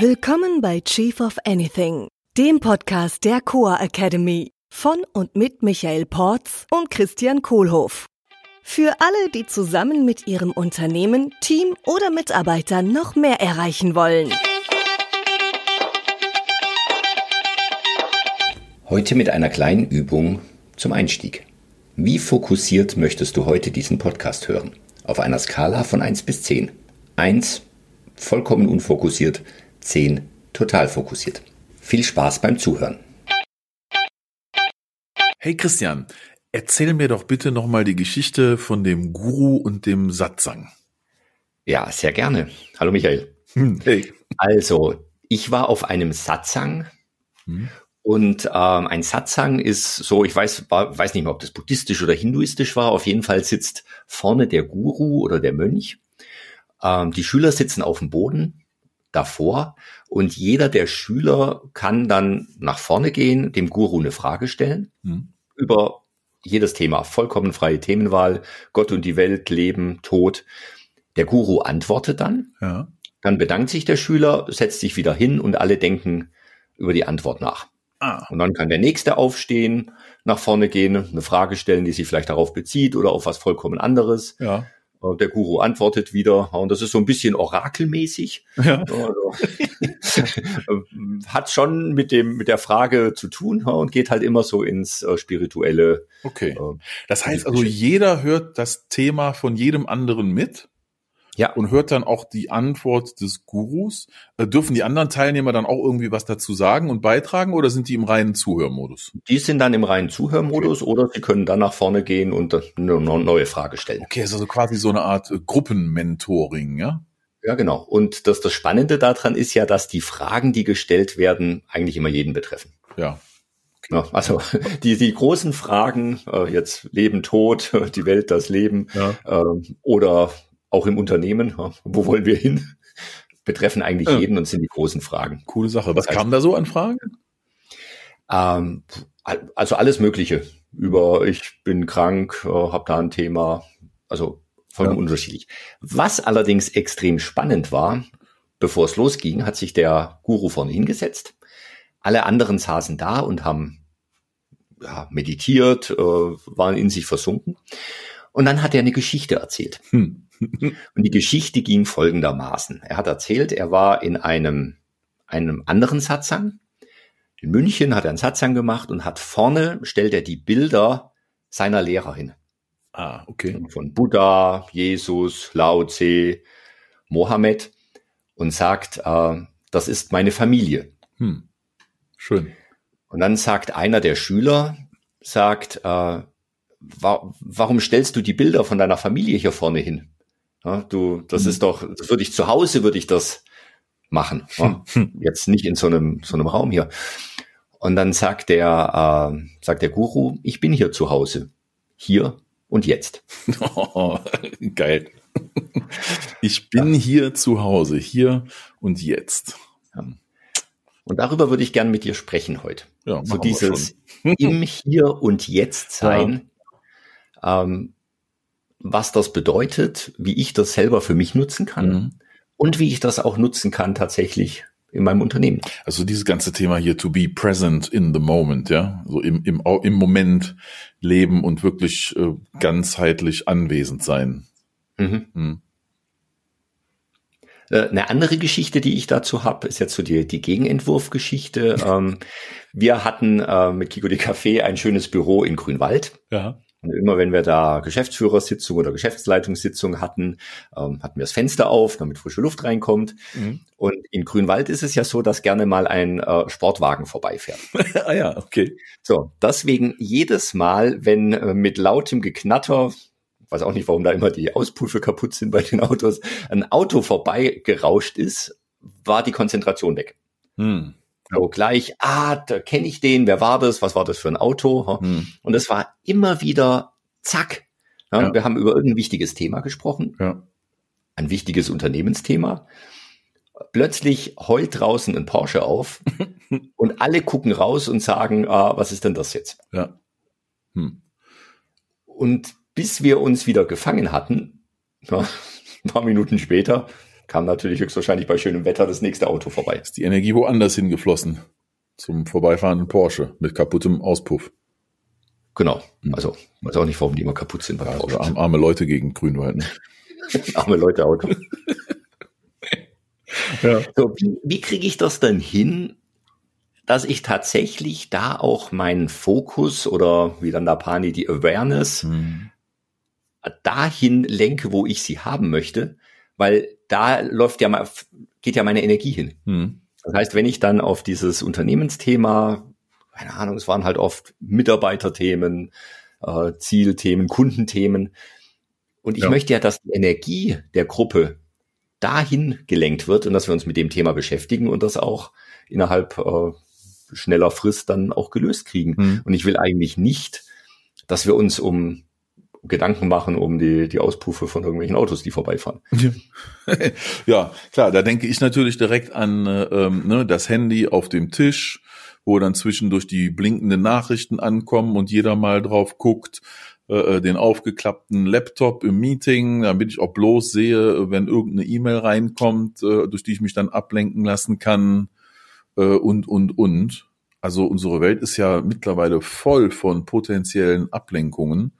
Willkommen bei Chief of Anything, dem Podcast der Coa Academy von und mit Michael Porz und Christian Kohlhoff. Für alle, die zusammen mit ihrem Unternehmen, Team oder Mitarbeitern noch mehr erreichen wollen. Heute mit einer kleinen Übung zum Einstieg. Wie fokussiert möchtest du heute diesen Podcast hören? Auf einer Skala von 1 bis 10. 1 vollkommen unfokussiert, 10 total fokussiert. Viel Spaß beim Zuhören. Hey Christian, erzähl mir doch bitte nochmal die Geschichte von dem Guru und dem Satsang. Ja, sehr gerne. Hallo Michael. Hm, hey. Also, ich war auf einem Satsang hm. und ähm, ein Satsang ist so, ich weiß, war, weiß nicht mehr, ob das buddhistisch oder hinduistisch war. Auf jeden Fall sitzt vorne der Guru oder der Mönch. Ähm, die Schüler sitzen auf dem Boden davor und jeder der Schüler kann dann nach vorne gehen, dem Guru eine Frage stellen hm. über jedes Thema, vollkommen freie Themenwahl, Gott und die Welt, Leben, Tod. Der Guru antwortet dann, ja. dann bedankt sich der Schüler, setzt sich wieder hin und alle denken über die Antwort nach. Ah. Und dann kann der Nächste aufstehen, nach vorne gehen, eine Frage stellen, die sich vielleicht darauf bezieht oder auf was vollkommen anderes. Ja. Der Guru antwortet wieder und das ist so ein bisschen orakelmäßig. Ja. Also, hat schon mit dem mit der Frage zu tun und geht halt immer so ins äh, spirituelle. Okay. Äh, das heißt also, jeder hört das Thema von jedem anderen mit. Ja. Und hört dann auch die Antwort des Gurus. Äh, dürfen die anderen Teilnehmer dann auch irgendwie was dazu sagen und beitragen oder sind die im reinen Zuhörmodus? Die sind dann im reinen Zuhörmodus okay. oder sie können dann nach vorne gehen und eine neue Frage stellen. Okay, ist also quasi so eine Art äh, Gruppenmentoring, ja? Ja, genau. Und das, das Spannende daran ist ja, dass die Fragen, die gestellt werden, eigentlich immer jeden betreffen. Ja. Ja, also die, die großen Fragen, äh, jetzt Leben, Tod, die Welt, das Leben ja. äh, oder auch im Unternehmen, wo wollen wir hin, betreffen eigentlich ja. jeden und sind die großen Fragen. Coole Sache. Was kam da so an Fragen? Ähm, also alles Mögliche. Über ich bin krank, äh, habe da ein Thema, also vollkommen ja. unterschiedlich. Was allerdings extrem spannend war, bevor es losging, hat sich der Guru vorne hingesetzt. Alle anderen saßen da und haben ja, meditiert, äh, waren in sich versunken. Und dann hat er eine Geschichte erzählt. Hm. Und die Geschichte ging folgendermaßen. Er hat erzählt, er war in einem, einem anderen Satsang. In München hat er einen Satsang gemacht und hat vorne, stellt er die Bilder seiner Lehrer hin. Ah, okay. Von Buddha, Jesus, Lao Tse, Mohammed und sagt, äh, das ist meine Familie. Hm. Schön. Und dann sagt einer der Schüler, sagt, äh, wa warum stellst du die Bilder von deiner Familie hier vorne hin? Ja, du, das mhm. ist doch, das würde ich zu Hause, würde ich das machen. Ja? Jetzt nicht in so einem, so einem Raum hier. Und dann sagt der, äh, sagt der Guru, ich bin hier zu Hause. Hier und jetzt. Oh, geil. Ich bin ja. hier zu Hause, hier und jetzt. Und darüber würde ich gern mit dir sprechen heute. Ja, so dieses im Hier und Jetzt sein. Ähm, was das bedeutet, wie ich das selber für mich nutzen kann mhm. und wie ich das auch nutzen kann tatsächlich in meinem Unternehmen. Also dieses ganze Thema hier to be present in the moment, ja, so im, im, im Moment leben und wirklich äh, ganzheitlich anwesend sein. Mhm. Mhm. Äh, eine andere Geschichte, die ich dazu habe, ist jetzt so die, die Gegenentwurfgeschichte. ähm, wir hatten äh, mit Kiko die Café ein schönes Büro in Grünwald. Ja. Und immer wenn wir da Geschäftsführersitzung oder Geschäftsleitungssitzung hatten, ähm, hatten wir das Fenster auf, damit frische Luft reinkommt. Mhm. Und in Grünwald ist es ja so, dass gerne mal ein äh, Sportwagen vorbeifährt. ah ja, okay. So, deswegen jedes Mal, wenn äh, mit lautem Geknatter, weiß auch nicht, warum da immer die Auspuffe kaputt sind bei den Autos, ein Auto vorbeigerauscht ist, war die Konzentration weg. Mhm. So gleich, ah, da kenne ich den, wer war das, was war das für ein Auto? Hm. Und es war immer wieder zack. Ja, ja. Wir haben über irgendein wichtiges Thema gesprochen, ja. ein wichtiges Unternehmensthema. Plötzlich heult draußen ein Porsche auf und alle gucken raus und sagen, ah, was ist denn das jetzt? Ja. Hm. Und bis wir uns wieder gefangen hatten, ein paar Minuten später, kam natürlich höchstwahrscheinlich bei schönem Wetter das nächste Auto vorbei. Ist die Energie woanders hingeflossen? Zum vorbeifahrenden Porsche mit kaputtem Auspuff. Genau. Hm. Also, weiß auch nicht, warum die immer kaputt sind bei ja, Porsche. Also arme Leute gegen Grünwald. Ne? arme Leute Auto. ja. so, wie, wie kriege ich das denn hin, dass ich tatsächlich da auch meinen Fokus oder wie dann da Pani die Awareness hm. dahin lenke, wo ich sie haben möchte, weil da läuft ja mal, geht ja meine Energie hin. Hm. Das heißt, wenn ich dann auf dieses Unternehmensthema, keine Ahnung, es waren halt oft Mitarbeiterthemen, äh, Zielthemen, Kundenthemen, und ich ja. möchte ja, dass die Energie der Gruppe dahin gelenkt wird und dass wir uns mit dem Thema beschäftigen und das auch innerhalb äh, schneller Frist dann auch gelöst kriegen. Mhm. Und ich will eigentlich nicht, dass wir uns um Gedanken machen um die, die Auspuffe von irgendwelchen Autos, die vorbeifahren. Ja, klar, da denke ich natürlich direkt an äh, ähm, ne, das Handy auf dem Tisch, wo dann zwischendurch die blinkenden Nachrichten ankommen und jeder mal drauf guckt, äh, äh den aufgeklappten Laptop im Meeting, damit ich auch bloß sehe, wenn irgendeine E-Mail reinkommt, äh, durch die ich mich dann ablenken lassen kann äh, und, und, und. Also unsere Welt ist ja mittlerweile voll von potenziellen Ablenkungen,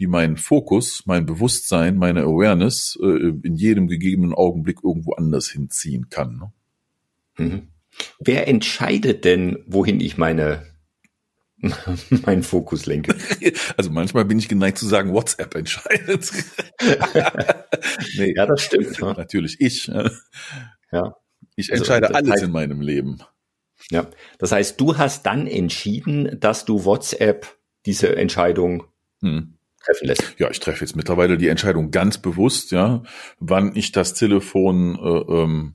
die meinen Fokus, mein Bewusstsein, meine Awareness äh, in jedem gegebenen Augenblick irgendwo anders hinziehen kann. Ne? Mhm. Wer entscheidet denn, wohin ich meine meinen Fokus lenke. Also manchmal bin ich geneigt zu sagen, WhatsApp entscheidet. nee, ja, das stimmt. Ja. Natürlich ich. Ja. Ich also, entscheide also, alles heißt, in meinem Leben. Ja, das heißt, du hast dann entschieden, dass du WhatsApp diese Entscheidung hm. Treffen lässt. Ja, ich treffe jetzt mittlerweile die Entscheidung ganz bewusst, ja, wann ich das Telefon äh, ähm,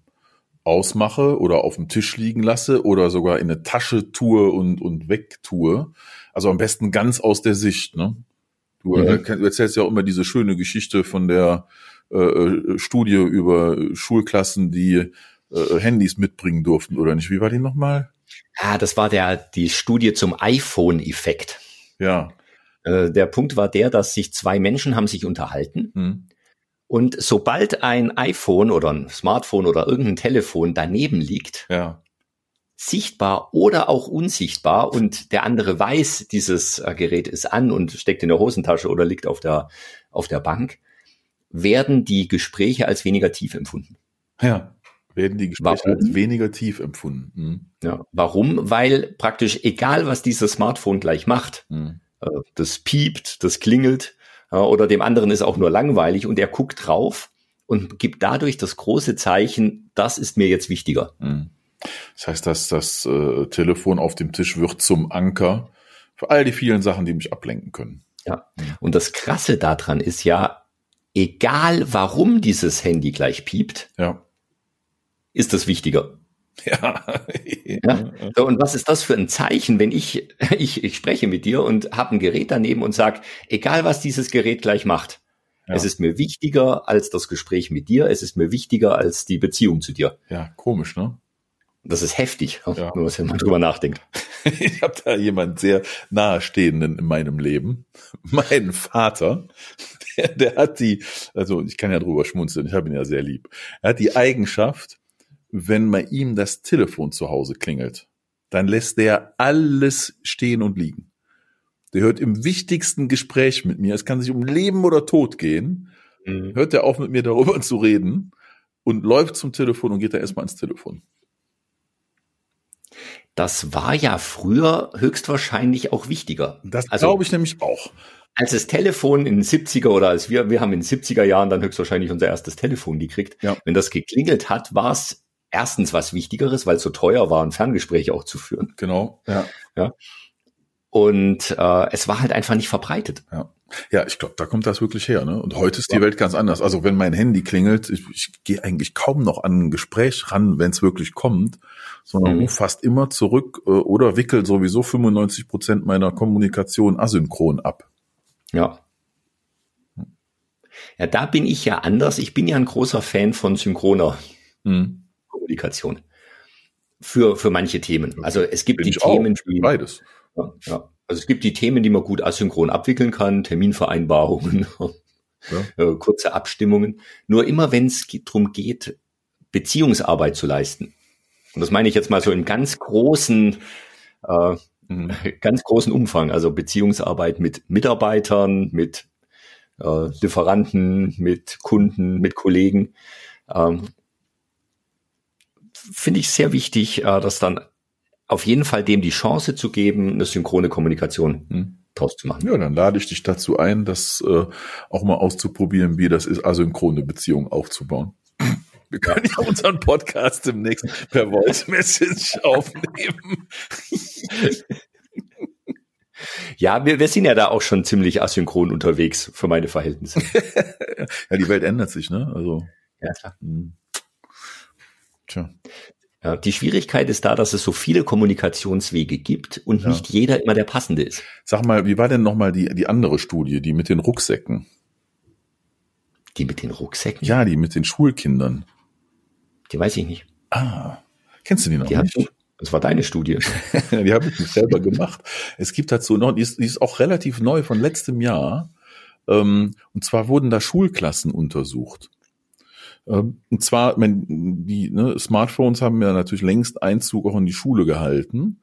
ausmache oder auf dem Tisch liegen lasse oder sogar in eine Tasche tue und, und wegtue. Also am besten ganz aus der Sicht. Ne? Du, mhm. du erzählst ja auch immer diese schöne Geschichte von der äh, äh Studie über Schulklassen, die äh, Handys mitbringen durften, oder nicht? Wie war die nochmal? Ja, das war der, die Studie zum iPhone-Effekt. Ja. Äh, der Punkt war der, dass sich zwei Menschen haben sich unterhalten. Hm. Und sobald ein iPhone oder ein Smartphone oder irgendein Telefon daneben liegt, ja. sichtbar oder auch unsichtbar und der andere weiß, dieses äh, Gerät ist an und steckt in der Hosentasche oder liegt auf der, auf der Bank, werden die Gespräche als weniger tief empfunden. Ja werden die Gespräche warum? als weniger tief empfunden. Mhm. Ja, warum? Weil praktisch egal, was dieses Smartphone gleich macht, mhm. Das piept, das klingelt oder dem anderen ist auch nur langweilig und er guckt drauf und gibt dadurch das große Zeichen, das ist mir jetzt wichtiger. Mhm. Das heißt, dass das äh, Telefon auf dem Tisch wird zum Anker für all die vielen Sachen, die mich ablenken können. Ja, und das Krasse daran ist ja, egal warum dieses Handy gleich piept, ja ist das wichtiger. Ja. ja. So, und was ist das für ein Zeichen, wenn ich, ich, ich spreche mit dir und habe ein Gerät daneben und sag, egal was dieses Gerät gleich macht, ja. es ist mir wichtiger als das Gespräch mit dir, es ist mir wichtiger als die Beziehung zu dir. Ja, komisch, ne? Das ist heftig, ja. nur was man drüber nachdenkt. Ich habe da jemand sehr nahestehenden in meinem Leben, meinen Vater, der, der hat die, also ich kann ja drüber schmunzeln, ich habe ihn ja sehr lieb. Er hat die Eigenschaft, wenn bei ihm das Telefon zu Hause klingelt, dann lässt der alles stehen und liegen. Der hört im wichtigsten Gespräch mit mir, es kann sich um Leben oder Tod gehen, mhm. hört er auf mit mir darüber zu reden und läuft zum Telefon und geht da erstmal ins Telefon. Das war ja früher höchstwahrscheinlich auch wichtiger. Das also, glaube ich nämlich auch. Als das Telefon in den 70er oder als wir, wir haben in den 70er Jahren dann höchstwahrscheinlich unser erstes Telefon gekriegt. Ja. Wenn das geklingelt hat, war es erstens was Wichtigeres, weil es so teuer war, ein Ferngespräch auch zu führen. Genau, ja. ja. Und äh, es war halt einfach nicht verbreitet. Ja. Ja, ich glaube, da kommt das wirklich her. Ne? Und heute ist die ja. Welt ganz anders. Also wenn mein Handy klingelt, ich, ich gehe eigentlich kaum noch an ein Gespräch ran, wenn es wirklich kommt, sondern mhm. ruf fast immer zurück äh, oder wickel sowieso 95 Prozent meiner Kommunikation asynchron ab. Ja. Ja, da bin ich ja anders. Ich bin ja ein großer Fan von synchroner mhm. Kommunikation. Für, für manche Themen. Also es gibt Bin die Themen, die, beides. Ja, ja. Also es gibt die Themen, die man gut asynchron abwickeln kann, Terminvereinbarungen, ja. Äh, kurze Abstimmungen. Nur immer, wenn es darum geht, Beziehungsarbeit zu leisten. Und das meine ich jetzt mal so im ganz großen, äh, mhm. ganz großen Umfang. Also Beziehungsarbeit mit Mitarbeitern, mit äh, Lieferanten, mit Kunden, mit Kollegen. Ähm, Finde ich sehr wichtig, äh, dass dann auf jeden Fall dem die Chance zu geben, eine synchrone Kommunikation mhm. draus zu machen. Ja, dann lade ich dich dazu ein, das äh, auch mal auszuprobieren, wie das ist, asynchrone Beziehungen aufzubauen. Wir können ja unseren Podcast demnächst per Voice Message aufnehmen. Ja, wir, wir sind ja da auch schon ziemlich asynchron unterwegs für meine Verhältnisse. ja, die Welt ändert sich, ne? Also. Ja, klar. Hm. Tja. Ja, die Schwierigkeit ist da, dass es so viele Kommunikationswege gibt und ja. nicht jeder immer der passende ist. Sag mal, wie war denn nochmal die, die andere Studie, die mit den Rucksäcken? Die mit den Rucksäcken? Ja, die mit den Schulkindern. Die weiß ich nicht. Ah, kennst du die noch die nicht? Das war deine Studie. die habe ich nicht selber gemacht. Es gibt dazu noch, die ist, die ist auch relativ neu von letztem Jahr. Ähm, und zwar wurden da Schulklassen untersucht. Ähm, und zwar, wenn die ne, Smartphones haben ja natürlich längst Einzug auch in die Schule gehalten.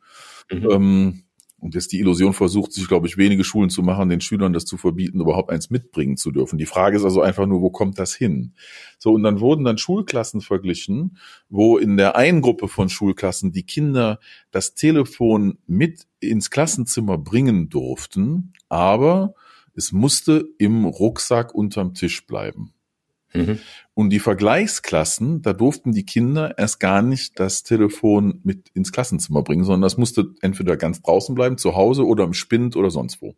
Mhm. Ähm, und jetzt die Illusion versucht sich, glaube ich, wenige Schulen zu machen, den Schülern das zu verbieten, überhaupt eins mitbringen zu dürfen. Die Frage ist also einfach nur, wo kommt das hin? So, und dann wurden dann Schulklassen verglichen, wo in der einen Gruppe von Schulklassen die Kinder das Telefon mit ins Klassenzimmer bringen durften, aber es musste im Rucksack unterm Tisch bleiben. Mhm. Und die Vergleichsklassen, da durften die Kinder erst gar nicht das Telefon mit ins Klassenzimmer bringen, sondern das musste entweder ganz draußen bleiben, zu Hause oder im Spind oder sonst wo.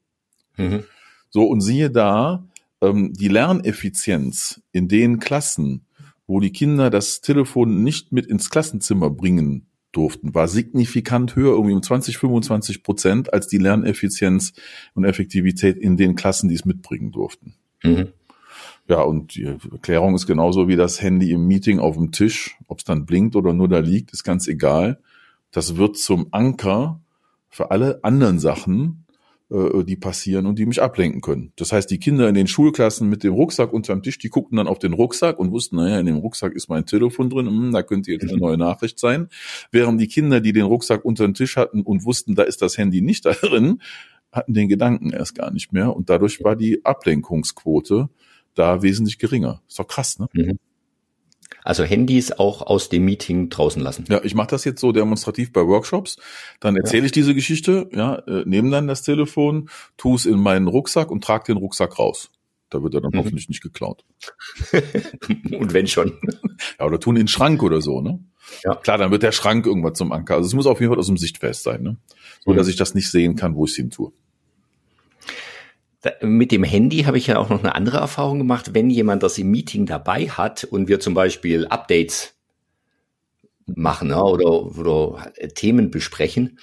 Mhm. So, und siehe da, ähm, die Lerneffizienz in den Klassen, wo die Kinder das Telefon nicht mit ins Klassenzimmer bringen durften, war signifikant höher, irgendwie um 20, 25 Prozent, als die Lerneffizienz und Effektivität in den Klassen, die es mitbringen durften. Mhm. Ja, und die Erklärung ist genauso wie das Handy im Meeting auf dem Tisch. Ob es dann blinkt oder nur da liegt, ist ganz egal. Das wird zum Anker für alle anderen Sachen, äh, die passieren und die mich ablenken können. Das heißt, die Kinder in den Schulklassen mit dem Rucksack unterm Tisch, die guckten dann auf den Rucksack und wussten, naja, in dem Rucksack ist mein Telefon drin, hm, da könnte jetzt eine neue Nachricht sein. Während die Kinder, die den Rucksack unter den Tisch hatten und wussten, da ist das Handy nicht da drin, hatten den Gedanken erst gar nicht mehr. Und dadurch war die Ablenkungsquote da wesentlich geringer. Ist doch krass, ne? Mhm. Also Handys auch aus dem Meeting draußen lassen. Ja, ich mache das jetzt so demonstrativ bei Workshops. Dann erzähle ja. ich diese Geschichte, ja, äh, nehme dann das Telefon, tu es in meinen Rucksack und trage den Rucksack raus. Da wird er dann mhm. hoffentlich nicht geklaut. und wenn schon. Ja, oder tun in den Schrank oder so, ne? Ja. Klar, dann wird der Schrank irgendwann zum Anker. Also es muss auf jeden Fall aus dem Sichtfest sein, ne? So, mhm. dass ich das nicht sehen kann, wo ich es hin tue. Mit dem Handy habe ich ja auch noch eine andere Erfahrung gemacht. Wenn jemand das im Meeting dabei hat und wir zum Beispiel Updates machen ja, oder, oder Themen besprechen,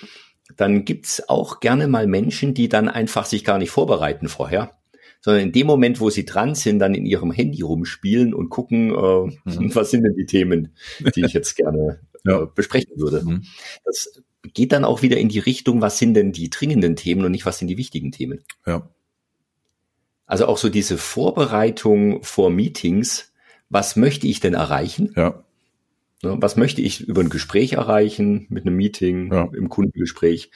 dann gibt's auch gerne mal Menschen, die dann einfach sich gar nicht vorbereiten vorher, sondern in dem Moment, wo sie dran sind, dann in ihrem Handy rumspielen und gucken, äh, mhm. was sind denn die Themen, die ich jetzt gerne ja. äh, besprechen würde. Mhm. Das geht dann auch wieder in die Richtung, was sind denn die dringenden Themen und nicht, was sind die wichtigen Themen. Ja. Also auch so diese Vorbereitung vor Meetings. Was möchte ich denn erreichen? Ja. Was möchte ich über ein Gespräch erreichen, mit einem Meeting, ja. im Kundengespräch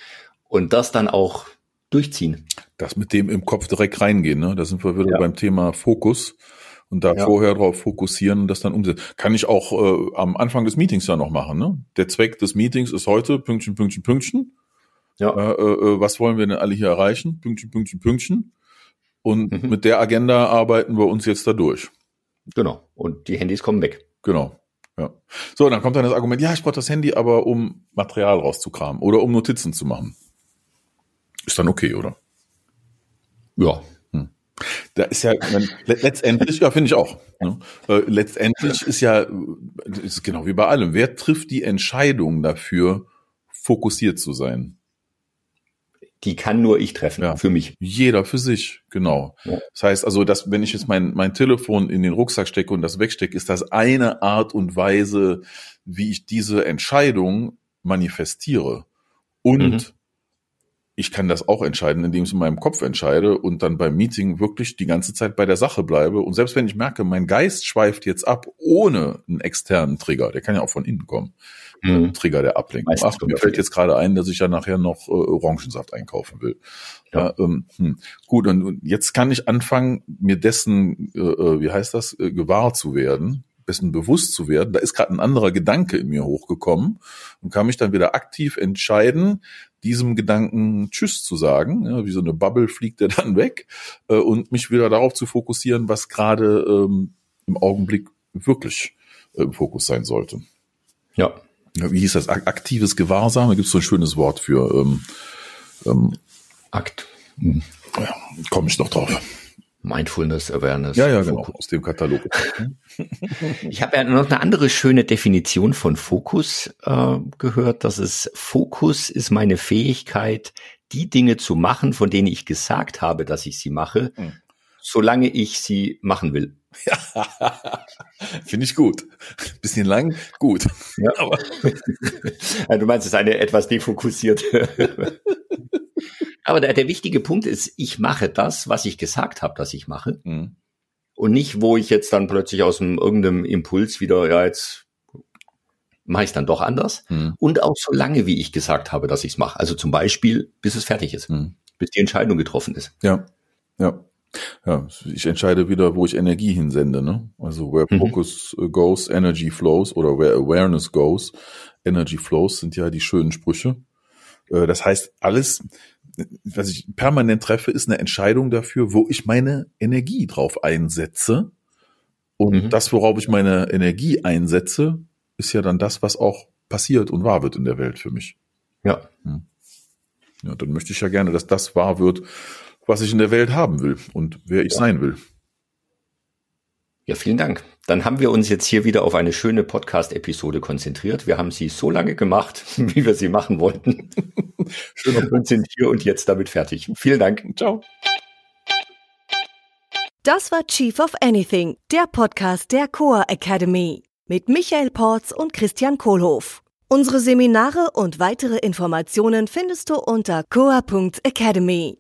und das dann auch durchziehen. Das mit dem im Kopf direkt reingehen, ne? Da sind wir wieder ja. beim Thema Fokus und da ja. vorher drauf fokussieren und das dann umsetzen. Kann ich auch äh, am Anfang des Meetings ja noch machen, ne? Der Zweck des Meetings ist heute Pünktchen, Pünktchen, Pünktchen. Ja. Äh, äh, äh was wollen wir denn alle hier erreichen? Pünktchen, Pünktchen, Pünktchen. Und mhm. mit der Agenda arbeiten wir uns jetzt da durch. Genau. Und die Handys kommen weg. Genau. Ja. So, dann kommt dann das Argument, ja, ich brauche das Handy aber, um Material rauszukramen oder um Notizen zu machen. Ist dann okay, oder? Ja. Hm. Da ist ja, man, letztendlich, ja, finde ich auch. Ne? Äh, letztendlich ist ja, ist genau wie bei allem, wer trifft die Entscheidung dafür, fokussiert zu sein? Die kann nur ich treffen, ja. für mich. Jeder für sich, genau. Ja. Das heißt also, dass wenn ich jetzt mein, mein Telefon in den Rucksack stecke und das wegstecke, ist das eine Art und Weise, wie ich diese Entscheidung manifestiere. Und mhm. Ich kann das auch entscheiden, indem ich es in meinem Kopf entscheide und dann beim Meeting wirklich die ganze Zeit bei der Sache bleibe. Und selbst wenn ich merke, mein Geist schweift jetzt ab ohne einen externen Trigger, der kann ja auch von innen kommen, mhm. Trigger der Ablenkung. Ach, mir fällt jetzt gerade ein, dass ich ja nachher noch äh, Orangensaft einkaufen will. Ja. ja ähm, hm. Gut, und, und, jetzt kann ich anfangen, mir dessen, äh, äh wie heißt das, äh, gewahr zu werden dessen bewusst zu werden. Da ist gerade ein anderer Gedanke in mir hochgekommen und kann mich dann wieder aktiv entscheiden, diesem Gedanken Tschüss zu sagen. Ja, wie so eine Bubble fliegt er dann weg äh, und mich wieder darauf zu fokussieren, was gerade ähm, im Augenblick wirklich äh, im Fokus sein sollte. Ja. Wie hieß das? Aktives Gewahrsam? Da gibt es so ein schönes Wort für ähm, ähm, Akt. Hm. Ja, komme ich noch drauf. Mindfulness Awareness. Ja, ja, genau, aus dem Katalog. ich habe ja noch eine andere schöne Definition von Fokus äh, gehört, dass es Fokus ist meine Fähigkeit, die Dinge zu machen, von denen ich gesagt habe, dass ich sie mache, hm. solange ich sie machen will. Ja, finde ich gut. Bisschen lang, gut. Ja. Aber du meinst, es ist eine etwas defokussierte aber der, der wichtige Punkt ist, ich mache das, was ich gesagt habe, dass ich mache. Mhm. Und nicht, wo ich jetzt dann plötzlich aus dem, irgendeinem Impuls wieder, ja, jetzt mache ich es dann doch anders. Mhm. Und auch so lange, wie ich gesagt habe, dass ich es mache. Also zum Beispiel, bis es fertig ist, mhm. bis die Entscheidung getroffen ist. Ja, ja. Ja, ich entscheide wieder, wo ich Energie hinsende. Ne? Also where mhm. focus goes, energy flows oder where awareness goes, energy flows sind ja die schönen Sprüche. Äh, das heißt, alles, was ich permanent treffe, ist eine Entscheidung dafür, wo ich meine Energie drauf einsetze. Und mhm. das, worauf ich meine Energie einsetze, ist ja dann das, was auch passiert und wahr wird in der Welt für mich. Ja. Hm. Ja, dann möchte ich ja gerne, dass das wahr wird, was ich in der Welt haben will und wer ich ja. sein will. Ja, vielen Dank. Dann haben wir uns jetzt hier wieder auf eine schöne Podcast-Episode konzentriert. Wir haben sie so lange gemacht, wie wir sie machen wollten. Schön und sind hier und jetzt damit fertig. Vielen Dank. Ciao. Das war Chief of Anything, der Podcast der Coa Academy mit Michael Porz und Christian Kohlhoff. Unsere Seminare und weitere Informationen findest du unter coa.academy.